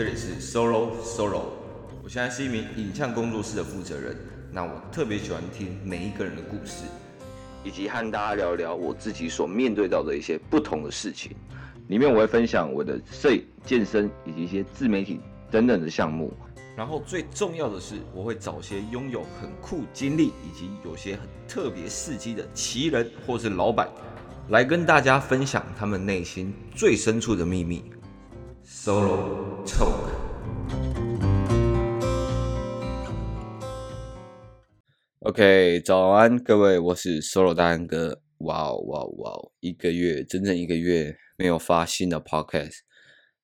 这里是 Solo Solo，我现在是一名影像工作室的负责人。那我特别喜欢听每一个人的故事，以及和大家聊聊我自己所面对到的一些不同的事情。里面我会分享我的摄影、健身以及一些自媒体等等的项目。然后最重要的是，我会找些拥有很酷经历以及有些很特别事迹的奇人或是老板，来跟大家分享他们内心最深处的秘密。Solo OK，早安各位，我是 Solo 大安哥。哇哦哇哦哇哦！一个月，整整一个月没有发新的 Podcast。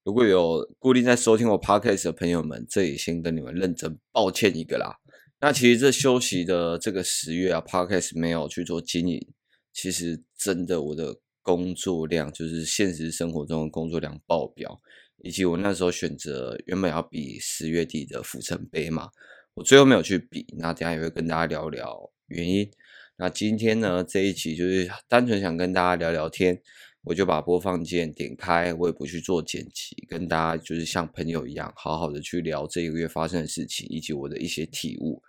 如果有固定在收听我 Podcast 的朋友们，这里先跟你们认真抱歉一个啦。那其实这休息的这个十月啊，Podcast 没有去做经营。其实真的，我的工作量就是现实生活中的工作量爆表。以及我那时候选择原本要比十月底的府城杯嘛，我最后没有去比，那等下也会跟大家聊聊原因。那今天呢，这一集就是单纯想跟大家聊聊天，我就把播放键点开，我也不去做剪辑，跟大家就是像朋友一样，好好的去聊这一个月发生的事情，以及我的一些体悟。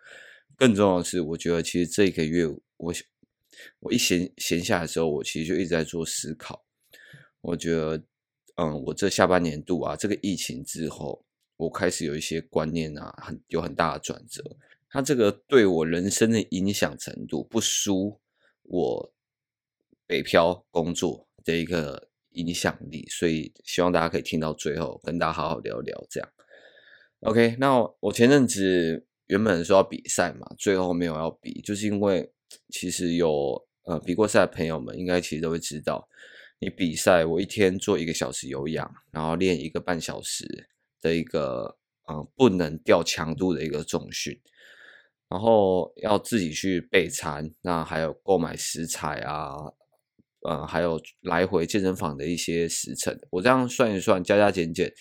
更重要的是，我觉得其实这个月我我一闲闲下来的时候，我其实就一直在做思考，我觉得。嗯，我这下半年度啊，这个疫情之后，我开始有一些观念啊，很有很大的转折。它这个对我人生的影响程度不输我北漂工作的一个影响力，所以希望大家可以听到最后，跟大家好好聊聊这样。OK，那我前阵子原本说要比赛嘛，最后没有要比，就是因为其实有呃比过赛的朋友们，应该其实都会知道。你比赛，我一天做一个小时有氧，然后练一个半小时的一个嗯不能掉强度的一个重训，然后要自己去备餐，那还有购买食材啊，呃、还有来回健身房的一些时程，我这样算一算，加加减减，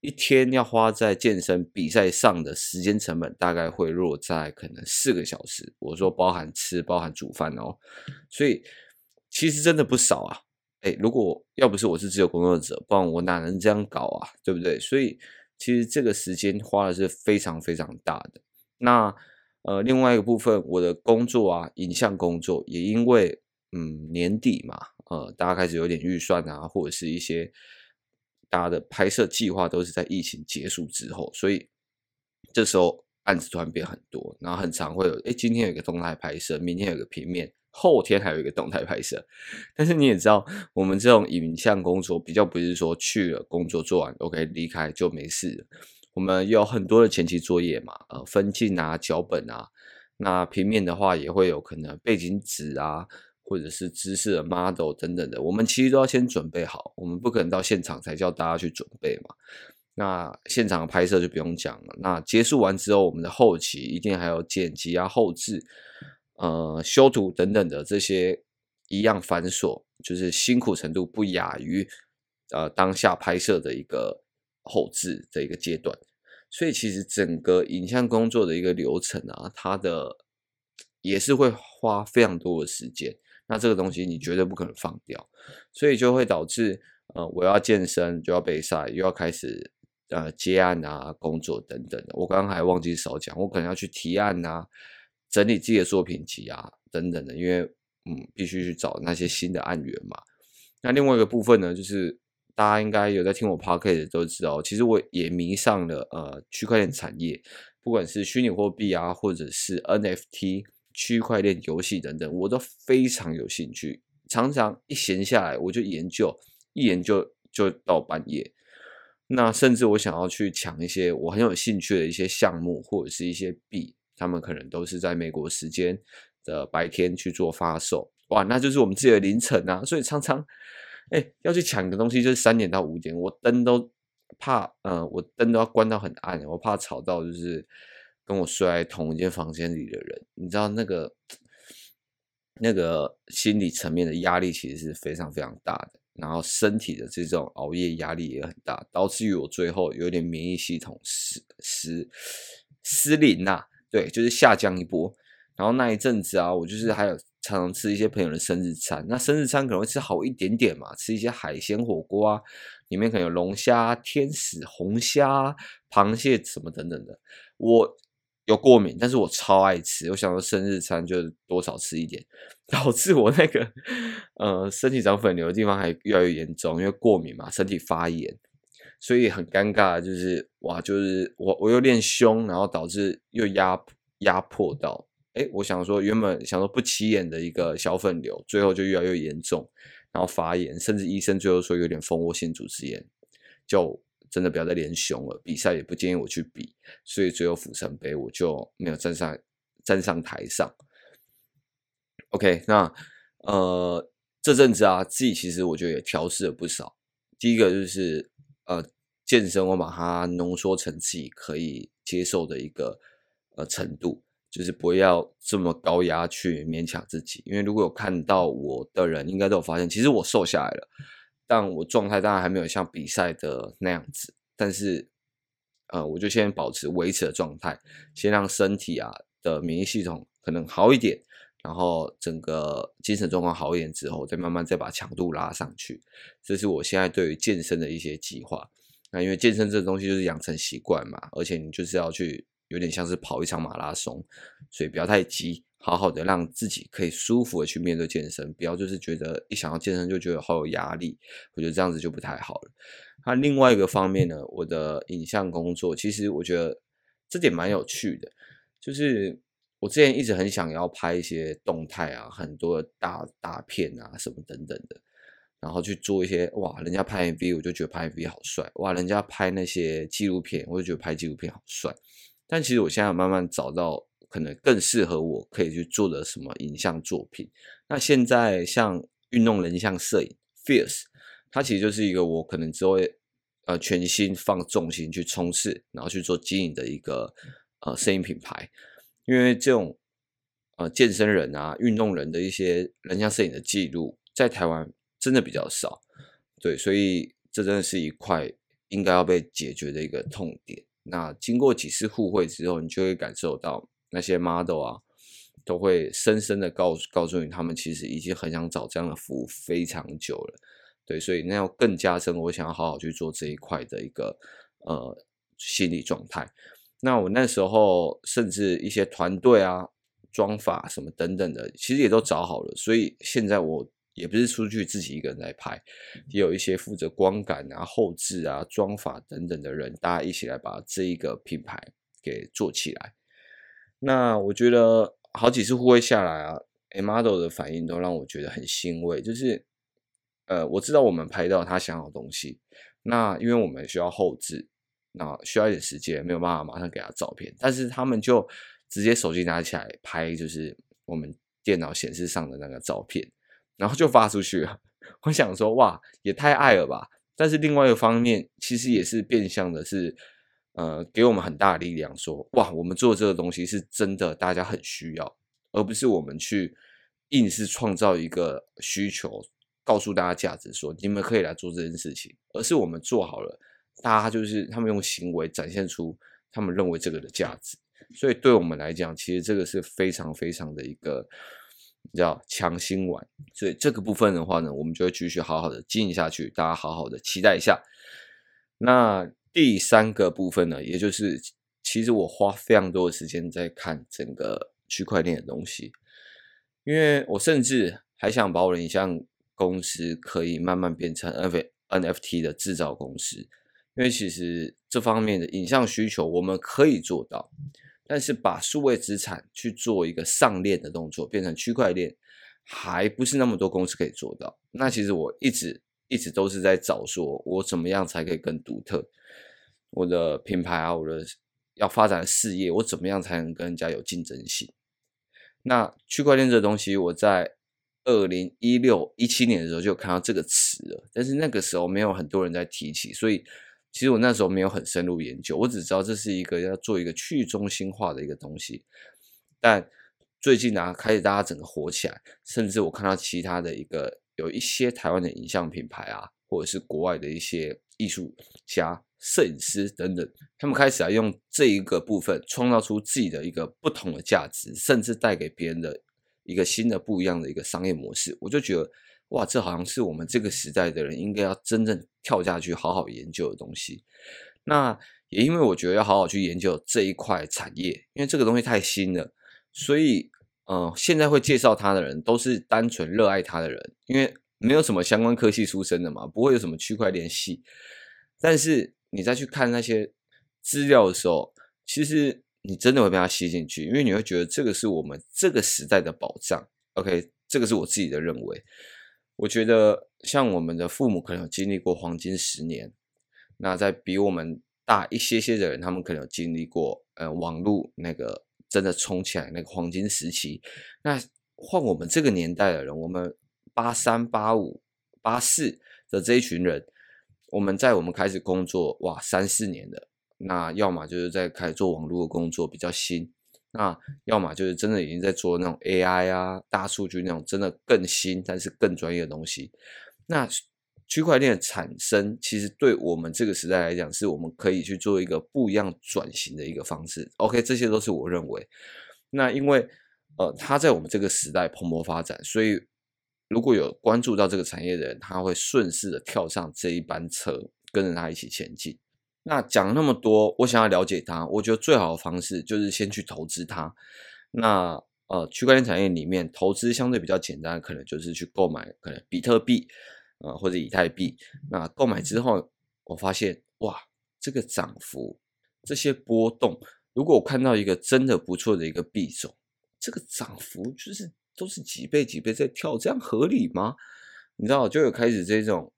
一天要花在健身比赛上的时间成本大概会落在可能四个小时，我说包含吃，包含煮饭哦，所以其实真的不少啊。哎，如果要不是我是自由工作者，不然我哪能这样搞啊？对不对？所以其实这个时间花的是非常非常大的。那呃，另外一个部分，我的工作啊，影像工作也因为嗯年底嘛，呃，大家开始有点预算啊，或者是一些大家的拍摄计划都是在疫情结束之后，所以这时候案子突然变很多，然后很常会有，哎，今天有一个动态拍摄，明天有个平面。后天还有一个动态拍摄，但是你也知道，我们这种影像工作比较不是说去了工作做完，OK 离开就没事。我们有很多的前期作业嘛，呃，分镜啊、脚本啊，那平面的话也会有可能背景纸啊，或者是知识的 model 等等的，我们其实都要先准备好，我们不可能到现场才叫大家去准备嘛。那现场的拍摄就不用讲了，那结束完之后，我们的后期一定还有剪辑啊、后制。呃，修图等等的这些一样繁琐，就是辛苦程度不亚于呃当下拍摄的一个后制的一个阶段，所以其实整个影像工作的一个流程啊，它的也是会花非常多的时间。那这个东西你绝对不可能放掉，所以就会导致呃我要健身就要备赛，又要开始呃接案啊工作等等的。我刚刚还忘记少讲，我可能要去提案啊。整理自己的作品集啊，等等的，因为嗯，必须去找那些新的案源嘛。那另外一个部分呢，就是大家应该有在听我 podcast 的都知道，其实我也迷上了呃区块链产业，不管是虚拟货币啊，或者是 NFT 区块链游戏等等，我都非常有兴趣。常常一闲下来，我就研究，一研究就到半夜。那甚至我想要去抢一些我很有兴趣的一些项目，或者是一些币。他们可能都是在美国时间的白天去做发售，哇，那就是我们自己的凌晨啊，所以常常，哎，要去抢个东西，就是三点到五点，我灯都怕，呃，我灯都要关到很暗，我怕吵到就是跟我睡在同一间房间里的人，你知道那个那个心理层面的压力其实是非常非常大的，然后身体的这种熬夜压力也很大，导致于我最后有点免疫系统失失失灵呐。对，就是下降一波，然后那一阵子啊，我就是还有常常吃一些朋友的生日餐，那生日餐可能会吃好一点点嘛，吃一些海鲜火锅啊，里面可能有龙虾、天使、红虾、螃蟹什么等等的。我有过敏，但是我超爱吃。我想说生日餐就多少吃一点，导致我那个呃身体长粉瘤的地方还越来越严重，因为过敏嘛，身体发炎，所以很尴尬。就是哇，就是我我又练胸，然后导致又压压迫到。哎，我想说，原本想说不起眼的一个小粉瘤，最后就越来越严重，然后发炎，甚至医生最后说有点蜂窝性组织炎，就真的不要再练胸了，比赛也不建议我去比，所以最后釜城杯我就没有站上站上台上。OK，那呃这阵子啊，自己其实我觉得也调试了不少。第一个就是呃健身，我把它浓缩成自己可以接受的一个呃程度。就是不要这么高压去勉强自己，因为如果有看到我的人，应该都有发现，其实我瘦下来了，但我状态当然还没有像比赛的那样子。但是，呃，我就先保持维持的状态，先让身体啊的免疫系统可能好一点，然后整个精神状况好一点之后，再慢慢再把强度拉上去。这是我现在对于健身的一些计划。那因为健身这个东西就是养成习惯嘛，而且你就是要去。有点像是跑一场马拉松，所以不要太急，好好的让自己可以舒服的去面对健身，不要就是觉得一想到健身就觉得好有压力，我觉得这样子就不太好了。那另外一个方面呢，我的影像工作其实我觉得这点蛮有趣的，就是我之前一直很想要拍一些动态啊，很多大大片啊什么等等的，然后去做一些哇，人家拍 MV 我就觉得拍 MV 好帅，哇，人家拍那些纪录片我就觉得拍纪录片好帅。但其实我现在慢慢找到可能更适合我可以去做的什么影像作品。那现在像运动人像摄影，Fierce，它其实就是一个我可能只会呃全心放重心去冲刺，然后去做经营的一个呃摄影品牌。因为这种呃健身人啊、运动人的一些人像摄影的记录，在台湾真的比较少。对，所以这真的是一块应该要被解决的一个痛点。那经过几次互惠之后，你就会感受到那些 model 啊，都会深深的告诉告诉你，他们其实已经很想找这样的服务非常久了。对，所以那要更加深，我想要好好去做这一块的一个呃心理状态。那我那时候甚至一些团队啊、妆发什么等等的，其实也都找好了。所以现在我。也不是出去自己一个人在拍，也有一些负责光感啊、后置啊、妆发等等的人，大家一起来把这一个品牌给做起来。那我觉得好几次互惠下来啊，model 的反应都让我觉得很欣慰。就是，呃，我知道我们拍到他想要的东西，那因为我们需要后置，那需要一点时间，没有办法马上给他照片，但是他们就直接手机拿起来拍，就是我们电脑显示上的那个照片。然后就发出去了，我想说哇，也太爱了吧！但是另外一个方面，其实也是变相的是，呃，给我们很大的力量说，哇，我们做这个东西是真的，大家很需要，而不是我们去硬是创造一个需求，告诉大家价值，说你们可以来做这件事情，而是我们做好了，大家就是他们用行为展现出他们认为这个的价值，所以对我们来讲，其实这个是非常非常的一个。叫强心丸，所以这个部分的话呢，我们就会继续好好的经营下去，大家好好的期待一下。那第三个部分呢，也就是其实我花非常多的时间在看整个区块链的东西，因为我甚至还想把我的影像公司可以慢慢变成 NFT 的制造公司，因为其实这方面的影像需求我们可以做到。但是把数位资产去做一个上链的动作，变成区块链，还不是那么多公司可以做到。那其实我一直一直都是在找，说我怎么样才可以更独特，我的品牌啊，我的要发展的事业，我怎么样才能跟人家有竞争性？那区块链这东西，我在二零一六一七年的时候就看到这个词了，但是那个时候没有很多人在提起，所以。其实我那时候没有很深入研究，我只知道这是一个要做一个去中心化的一个东西。但最近呢、开始大家整个火起来，甚至我看到其他的一个有一些台湾的影像品牌啊，或者是国外的一些艺术家、摄影师等等，他们开始来用这一个部分创造出自己的一个不同的价值，甚至带给别人的一个新的不一样的一个商业模式，我就觉得哇，这好像是我们这个时代的人应该要真正跳下去好好研究的东西。那也因为我觉得要好好去研究这一块产业，因为这个东西太新了，所以呃，现在会介绍它的人都是单纯热爱它的人，因为没有什么相关科系出身的嘛，不会有什么区块链系。但是你再去看那些资料的时候，其实你真的会被它吸进去，因为你会觉得这个是我们这个时代的宝藏。OK，这个是我自己的认为。我觉得像我们的父母可能有经历过黄金十年，那在比我们大一些些的人，他们可能有经历过，呃，网络那个真的冲起来那个黄金时期。那换我们这个年代的人，我们八三、八五、八四的这一群人，我们在我们开始工作，哇，三四年的，那要么就是在开始做网络的工作比较新，那要么就是真的已经在做那种 AI 啊、大数据那种真的更新但是更专业的东西。那区块链的产生，其实对我们这个时代来讲，是我们可以去做一个不一样转型的一个方式。OK，这些都是我认为。那因为呃，它在我们这个时代蓬勃发展，所以如果有关注到这个产业的人，他会顺势的跳上这一班车，跟着他一起前进。那讲那么多，我想要了解它，我觉得最好的方式就是先去投资它。那呃，区块链产业里面投资相对比较简单，可能就是去购买可能比特币。呃，或者以太币，那购买之后，我发现哇，这个涨幅，这些波动，如果我看到一个真的不错的一个币种，这个涨幅就是都是几倍几倍在跳，这样合理吗？你知道，就有开始这种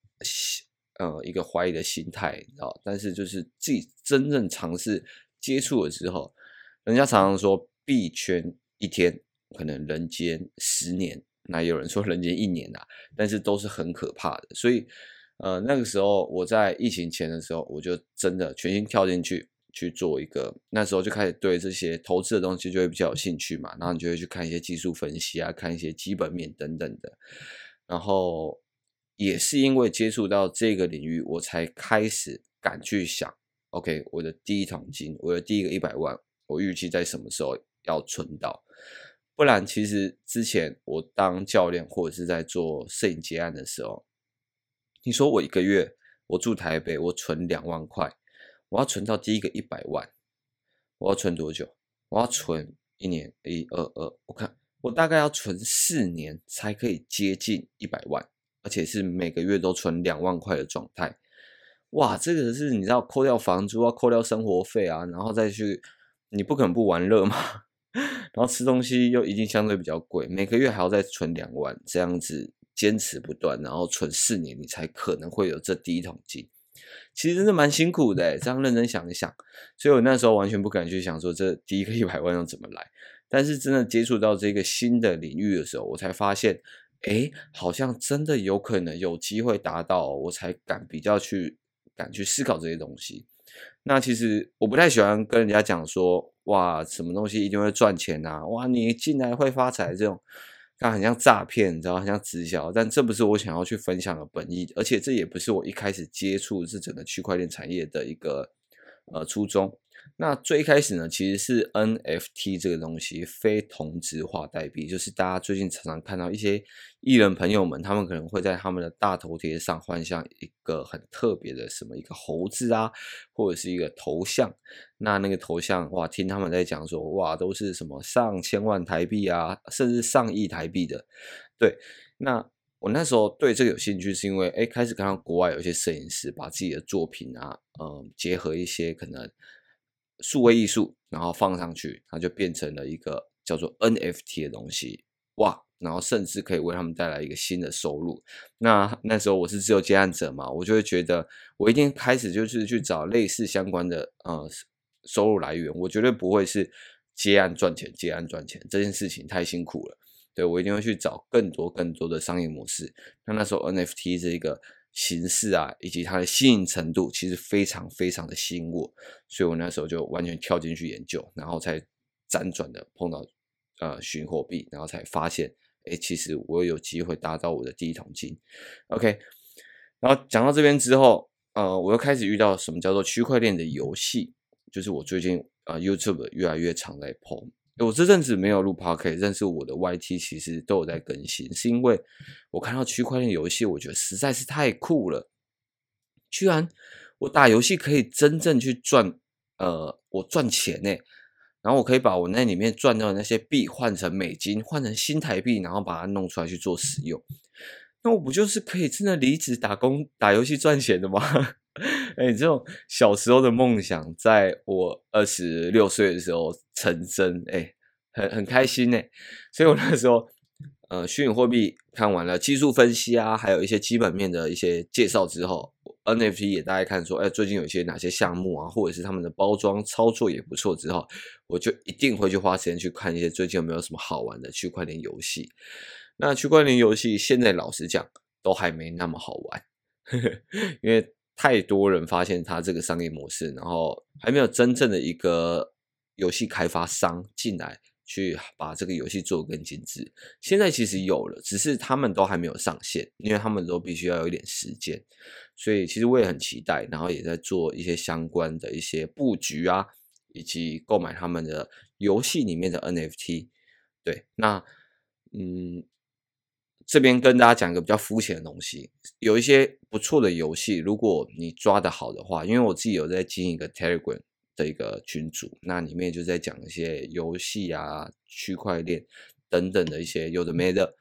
呃一个怀疑的心态，你知道，但是就是自己真正尝试接触了之后，人家常常说币圈一天可能人间十年。那有人说人间一年、啊，但是都是很可怕的。所以，呃，那个时候我在疫情前的时候，我就真的全心跳进去去做一个。那时候就开始对这些投资的东西就会比较有兴趣嘛，然后你就会去看一些技术分析啊，看一些基本面等等的。然后也是因为接触到这个领域，我才开始敢去想，OK，我的第一桶金，我的第一个一百万，我预期在什么时候要存到。不然，其实之前我当教练或者是在做摄影结案的时候，你说我一个月我住台北，我存两万块，我要存到第一个一百万，我要存多久？我要存一年，一二二，我看我大概要存四年才可以接近一百万，而且是每个月都存两万块的状态。哇，这个是你知道扣掉房租啊，扣掉生活费啊，然后再去，你不可能不玩乐吗？然后吃东西又一定相对比较贵，每个月还要再存两万，这样子坚持不断，然后存四年，你才可能会有这第一桶金。其实真的蛮辛苦的，这样认真想一想，所以我那时候完全不敢去想说这第一个一百万要怎么来。但是真的接触到这个新的领域的时候，我才发现，哎，好像真的有可能有机会达到，我才敢比较去敢去思考这些东西。那其实我不太喜欢跟人家讲说，哇，什么东西一定会赚钱啊？哇，你进来会发财这种，它很像诈骗，你知道，很像直销，但这不是我想要去分享的本意，而且这也不是我一开始接触这整个区块链产业的一个呃初衷。那最开始呢，其实是 NFT 这个东西，非同质化代币，就是大家最近常常看到一些艺人朋友们，他们可能会在他们的大头贴上换上一个很特别的什么一个猴子啊，或者是一个头像。那那个头像哇，听他们在讲说哇，都是什么上千万台币啊，甚至上亿台币的。对，那我那时候对这个有兴趣，是因为哎，开始看到国外有一些摄影师把自己的作品啊，嗯，结合一些可能。数位艺术，然后放上去，它就变成了一个叫做 NFT 的东西，哇！然后甚至可以为他们带来一个新的收入。那那时候我是自由接案者嘛，我就会觉得我一定开始就是去找类似相关的呃收入来源，我绝对不会是接案赚钱，接案赚钱这件事情太辛苦了。对，我一定会去找更多更多的商业模式。那那时候 NFT 这个。形式啊，以及它的吸引程度，其实非常非常的吸引我，所以我那时候就完全跳进去研究，然后才辗转的碰到呃虚货币，然后才发现，哎，其实我有机会达到我的第一桶金。OK，然后讲到这边之后，呃，我又开始遇到什么叫做区块链的游戏，就是我最近啊、YouTube 越来越常在碰。我这阵子没有录 Pocket，但是我的 YT 其实都有在更新，是因为我看到区块链游戏，我觉得实在是太酷了，居然我打游戏可以真正去赚，呃，我赚钱呢。然后我可以把我那里面赚到的那些币换成美金，换成新台币，然后把它弄出来去做使用。那我不就是可以真的离职打工打游戏赚钱的吗？哎，这种小时候的梦想，在我二十六岁的时候成真，哎，很很开心哎。所以我那时候，呃，虚拟货币看完了技术分析啊，还有一些基本面的一些介绍之后。NFT 也大概看说，哎，最近有一些哪些项目啊，或者是他们的包装操作也不错。之后，我就一定会去花时间去看一些最近有没有什么好玩的区块链游戏。那区块链游戏现在老实讲都还没那么好玩，因为太多人发现它这个商业模式，然后还没有真正的一个游戏开发商进来。去把这个游戏做更精致。现在其实有了，只是他们都还没有上线，因为他们都必须要有一点时间。所以其实我也很期待，然后也在做一些相关的一些布局啊，以及购买他们的游戏里面的 NFT。对，那嗯，这边跟大家讲一个比较肤浅的东西，有一些不错的游戏，如果你抓得好的话，因为我自己有在经营一个 Telegram。的一个群组，那里面就在讲一些游戏啊、区块链等等的一些有的没的。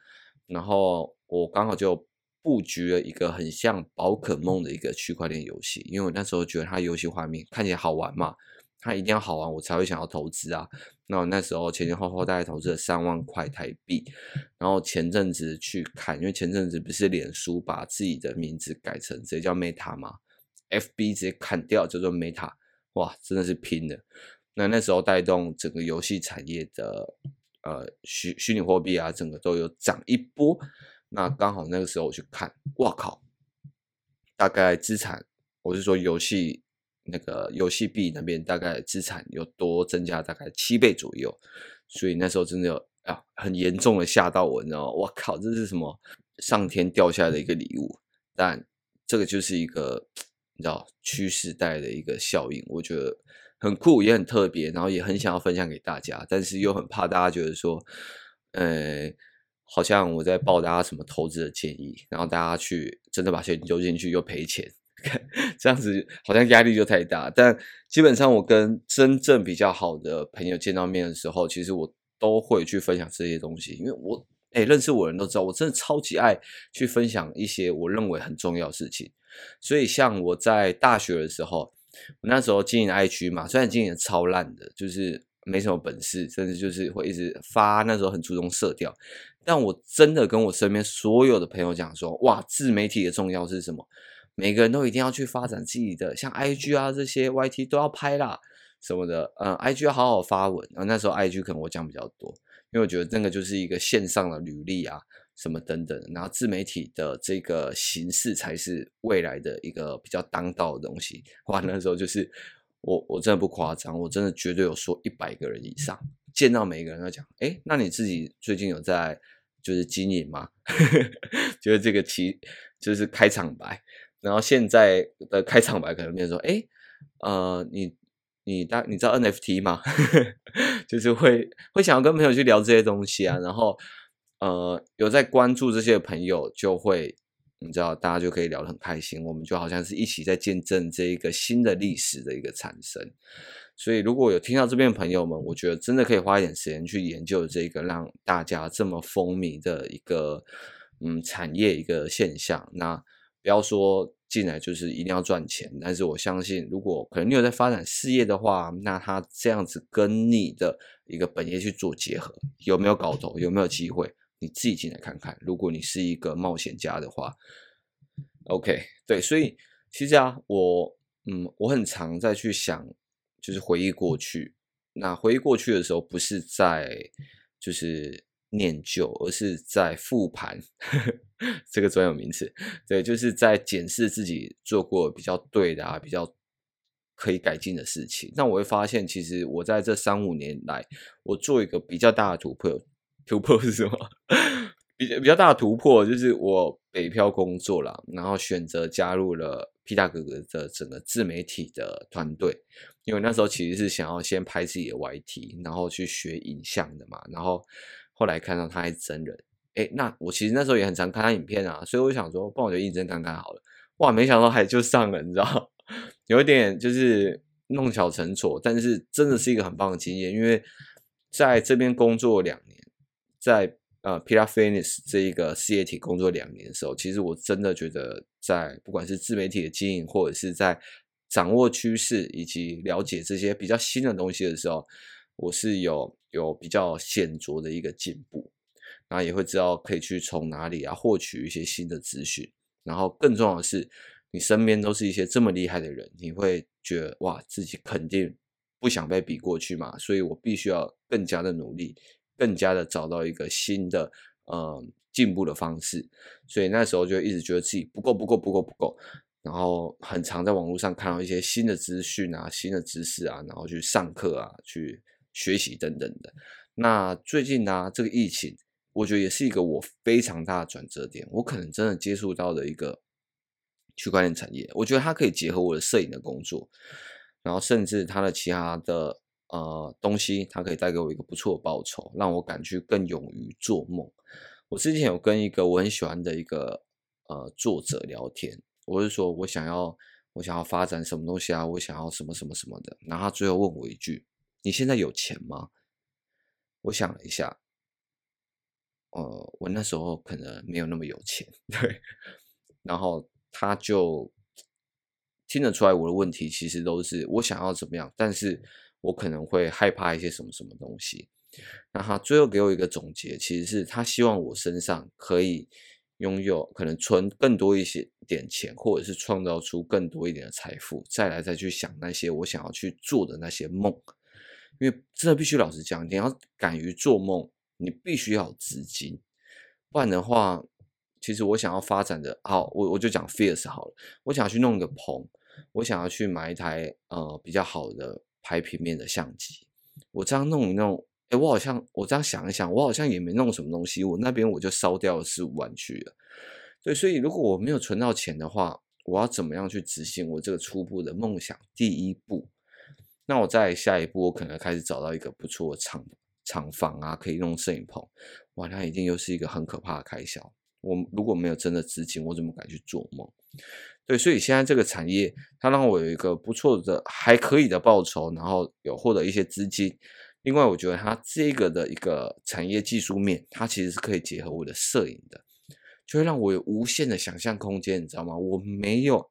然后我刚好就布局了一个很像宝可梦的一个区块链游戏，因为我那时候觉得它游戏画面看起来好玩嘛，它一定要好玩，我才会想要投资啊。那我那时候前前后后大概投资了三万块台币。然后前阵子去看，因为前阵子不是脸书把自己的名字改成直接叫 Meta 嘛，FB 直接砍掉叫做 Meta。哇，真的是拼了！那那时候带动整个游戏产业的呃虚虚拟货币啊，整个都有涨一波。那刚好那个时候我去看，哇靠！大概资产，我是说游戏那个游戏币那边大概资产有多增加大概七倍左右。所以那时候真的有啊，很严重的吓到我，你知道吗？我靠，这是什么上天掉下来的一个礼物？但这个就是一个。你知道趋势带的一个效应，我觉得很酷，也很特别，然后也很想要分享给大家，但是又很怕大家觉得说，呃，好像我在报大家什么投资的建议，然后大家去真的把钱丢进去又赔钱，这样子好像压力就太大。但基本上我跟真正比较好的朋友见到面的时候，其实我都会去分享这些东西，因为我诶认识我的人都知道，我真的超级爱去分享一些我认为很重要的事情。所以，像我在大学的时候，我那时候经营 IG 嘛，虽然经营超烂的，就是没什么本事，甚至就是会一直发，那时候很注重色调，但我真的跟我身边所有的朋友讲说，哇，自媒体的重要是什么？每个人都一定要去发展自己的，像 IG 啊这些 YT 都要拍啦什么的，嗯，IG 要好好发文。然后那时候 IG 可能我讲比较多，因为我觉得那个就是一个线上的履历啊。什么等等，然后自媒体的这个形式才是未来的一个比较当道的东西。哇，那时候就是我我真的不夸张，我真的绝对有说一百个人以上见到每一个人都讲，哎，那你自己最近有在就是经营吗？就是这个其就是开场白，然后现在的开场白可能变成说，哎，呃，你你大你知道 NFT 吗？就是会会想要跟朋友去聊这些东西啊，然后。呃，有在关注这些朋友，就会你知道，大家就可以聊得很开心。我们就好像是一起在见证这一个新的历史的一个产生。所以，如果有听到这边的朋友们，我觉得真的可以花一点时间去研究这个让大家这么风靡的一个嗯产业一个现象。那不要说进来就是一定要赚钱，但是我相信，如果可能你有在发展事业的话，那他这样子跟你的一个本业去做结合，有没有搞头？有没有机会？你自己进来看看，如果你是一个冒险家的话，OK，对，所以其实啊，我嗯，我很常在去想，就是回忆过去。那回忆过去的时候，不是在就是念旧，而是在复盘，呵呵，这个专有名词，对，就是在检视自己做过比较对的啊，比较可以改进的事情。那我会发现，其实我在这三五年来，我做一个比较大的突破。突破 是什么？比较比较大的突破就是我北漂工作了，然后选择加入了皮大哥哥的整个自媒体的团队，因为那时候其实是想要先拍自己的 YT，然后去学影像的嘛，然后后来看到他还真人，诶，那我其实那时候也很常看他影片啊，所以我想说，帮我就应征看看好了，哇，没想到还就上了，你知道，有一点就是弄巧成拙，但是真的是一个很棒的经验，因为在这边工作两年，在。呃，Pilar Fitness 这一个事业体工作两年的时候，其实我真的觉得，在不管是自媒体的经营，或者是在掌握趋势以及了解这些比较新的东西的时候，我是有有比较显著的一个进步，然后也会知道可以去从哪里啊获取一些新的资讯，然后更重要的是，你身边都是一些这么厉害的人，你会觉得哇，自己肯定不想被比过去嘛，所以我必须要更加的努力。更加的找到一个新的呃进步的方式，所以那时候就一直觉得自己不够不够不够不够，然后很常在网络上看到一些新的资讯啊、新的知识啊，然后去上课啊、去学习等等的。那最近呢、这个疫情，我觉得也是一个我非常大的转折点，我可能真的接触到的一个区块链产业，我觉得它可以结合我的摄影的工作，然后甚至它的其他的。呃，东西它可以带给我一个不错的报酬，让我敢去更勇于做梦。我之前有跟一个我很喜欢的一个呃作者聊天，我是说我想要我想要发展什么东西啊，我想要什么什么什么的。然后他最后问我一句：“你现在有钱吗？”我想了一下，呃，我那时候可能没有那么有钱，对。然后他就听得出来我的问题其实都是我想要怎么样，但是。我可能会害怕一些什么什么东西，那他最后给我一个总结，其实是他希望我身上可以拥有可能存更多一些点钱，或者是创造出更多一点的财富，再来再去想那些我想要去做的那些梦。因为真的必须老实讲，你要敢于做梦，你必须要资金，不然的话，其实我想要发展的，好，我我就讲 Fierce 好了，我想要去弄一个棚，我想要去买一台呃比较好的。拍平面的相机，我这样弄一弄，哎，我好像我这样想一想，我好像也没弄什么东西，我那边我就烧掉了四五万去了。对，所以如果我没有存到钱的话，我要怎么样去执行我这个初步的梦想？第一步，那我再下一步，我可能开始找到一个不错的厂厂房啊，可以弄摄影棚。哇，那一定又是一个很可怕的开销。我如果没有真的资金，我怎么敢去做梦？对，所以现在这个产业，它让我有一个不错的、还可以的报酬，然后有获得一些资金。另外，我觉得它这个的一个产业技术面，它其实是可以结合我的摄影的，就会让我有无限的想象空间，你知道吗？我没有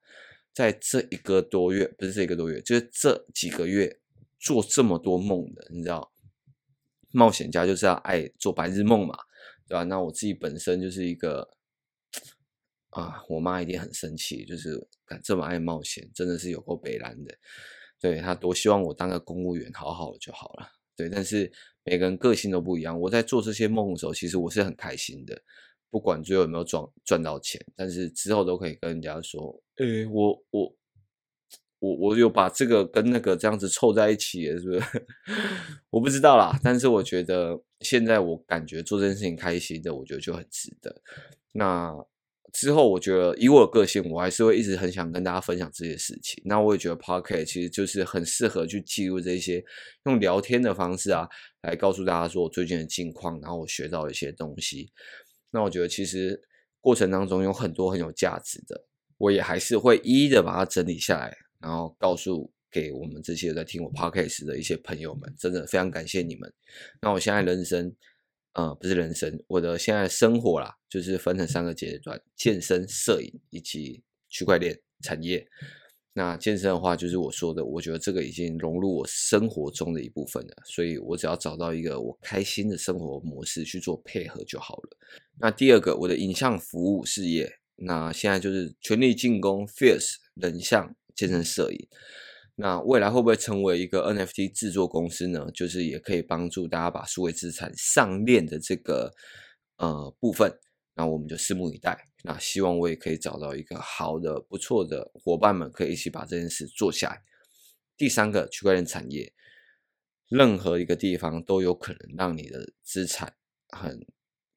在这一个多月，不是这一个多月，就是这几个月做这么多梦的，你知道，冒险家就是要爱做白日梦嘛，对吧？那我自己本身就是一个。啊，我妈一定很生气，就是敢这么爱冒险，真的是有够北烂的。对，她多希望我当个公务员，好好的就好了。对，但是每个人个性都不一样。我在做这些梦的时候，其实我是很开心的，不管最后有没有赚赚到钱，但是之后都可以跟人家说，哎、我我我我有把这个跟那个这样子凑在一起，是不是？我不知道啦，但是我觉得现在我感觉做这件事情开心的，我觉得就很值得。那。之后，我觉得以我的个性，我还是会一直很想跟大家分享这些事情。那我也觉得 Pocket 其实就是很适合去记录这些，用聊天的方式啊，来告诉大家说我最近的近况，然后我学到一些东西。那我觉得其实过程当中有很多很有价值的，我也还是会一一的把它整理下来，然后告诉给我们这些在听我 Podcast 的一些朋友们。真的非常感谢你们。那我现在人生。呃，不是人生，我的现在生活啦，就是分成三个阶段：健身、摄影以及区块链产业。那健身的话，就是我说的，我觉得这个已经融入我生活中的一部分了，所以我只要找到一个我开心的生活模式去做配合就好了。那第二个，我的影像服务事业，那现在就是全力进攻 Fierce 人像健身摄影。那未来会不会成为一个 NFT 制作公司呢？就是也可以帮助大家把数位资产上链的这个呃部分，那我们就拭目以待。那希望我也可以找到一个好的、不错的伙伴们，可以一起把这件事做下来。第三个，区块链产业，任何一个地方都有可能让你的资产很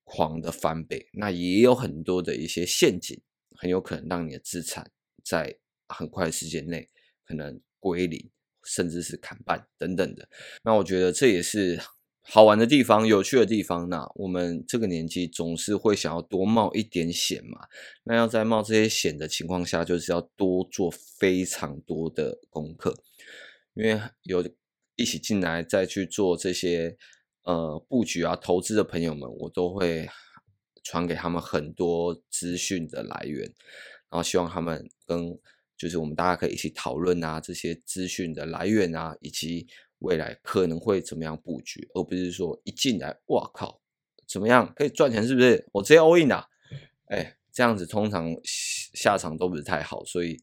狂的翻倍，那也有很多的一些陷阱，很有可能让你的资产在很快时间内可能归零，甚至是砍半等等的。那我觉得这也是好玩的地方，有趣的地方。那我们这个年纪总是会想要多冒一点险嘛。那要在冒这些险的情况下，就是要多做非常多的功课，因为有一起进来再去做这些。呃，布局啊，投资的朋友们，我都会传给他们很多资讯的来源，然后希望他们跟就是我们大家可以一起讨论啊，这些资讯的来源啊，以及未来可能会怎么样布局，而不是说一进来，哇靠，怎么样可以赚钱是不是？我直接 all in 啊，哎，这样子通常下场都不是太好，所以。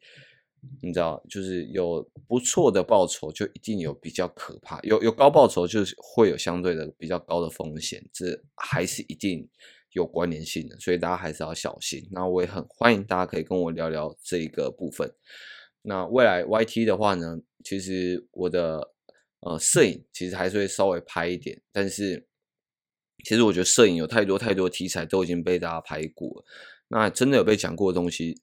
你知道，就是有不错的报酬，就一定有比较可怕；有有高报酬，就是会有相对的比较高的风险，这还是一定有关联性的，所以大家还是要小心。那我也很欢迎大家可以跟我聊聊这一个部分。那未来 YT 的话呢，其实我的呃摄影其实还是会稍微拍一点，但是其实我觉得摄影有太多太多题材都已经被大家拍过了，那真的有被讲过的东西。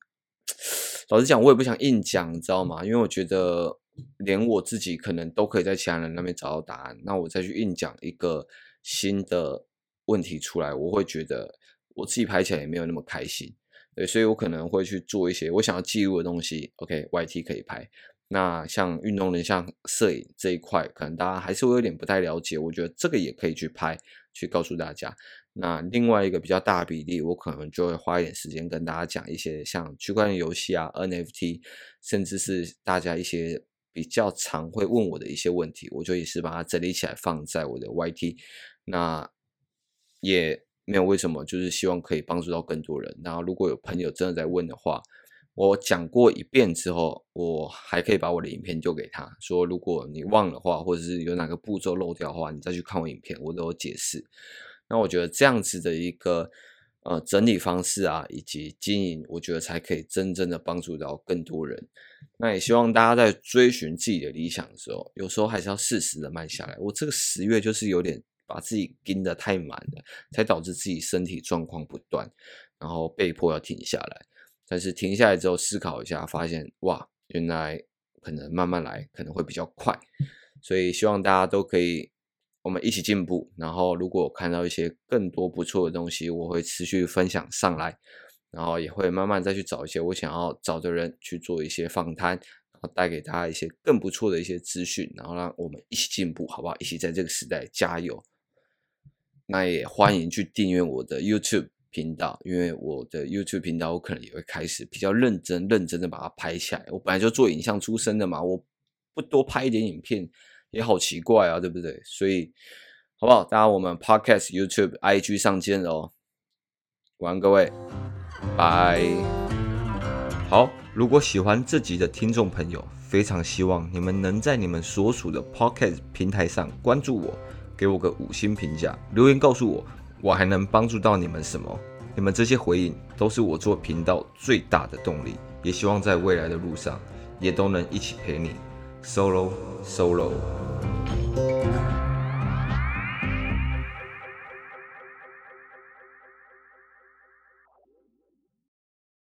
老实讲，我也不想硬讲，你知道吗？因为我觉得连我自己可能都可以在其他人那边找到答案，那我再去硬讲一个新的问题出来，我会觉得我自己拍起来也没有那么开心。对，所以我可能会去做一些我想要记录的东西。OK，YT 可以拍。那像运动人像摄影这一块，可能大家还是会有点不太了解，我觉得这个也可以去拍，去告诉大家。那另外一个比较大比例，我可能就会花一点时间跟大家讲一些像区块链游戏啊、NFT，甚至是大家一些比较常会问我的一些问题，我就也是把它整理起来放在我的 YT。那也没有为什么，就是希望可以帮助到更多人。然后如果有朋友真的在问的话，我讲过一遍之后，我还可以把我的影片丢给他，说如果你忘的话，或者是有哪个步骤漏掉的话，你再去看我影片，我都有解释。那我觉得这样子的一个呃整理方式啊，以及经营，我觉得才可以真正的帮助到更多人。那也希望大家在追寻自己的理想的时候，有时候还是要适时的慢下来。我这个十月就是有点把自己盯得太满了，才导致自己身体状况不断，然后被迫要停下来。但是停下来之后思考一下，发现哇，原来可能慢慢来可能会比较快。所以希望大家都可以。我们一起进步，然后如果看到一些更多不错的东西，我会持续分享上来，然后也会慢慢再去找一些我想要找的人去做一些访谈，然后带给大家一些更不错的一些资讯，然后让我们一起进步，好不好？一起在这个时代加油。那也欢迎去订阅我的 YouTube 频道，因为我的 YouTube 频道我可能也会开始比较认真、认真的把它拍起来。我本来就做影像出身的嘛，我不多拍一点影片。也好奇怪啊，对不对？所以，好不好？大家我们 Podcast、YouTube、IG 上见哦。晚安，各位，拜。好，如果喜欢这集的听众朋友，非常希望你们能在你们所属的 Podcast 平台上关注我，给我个五星评价，留言告诉我，我还能帮助到你们什么？你们这些回应都是我做频道最大的动力。也希望在未来的路上，也都能一起陪你。Solo, solo.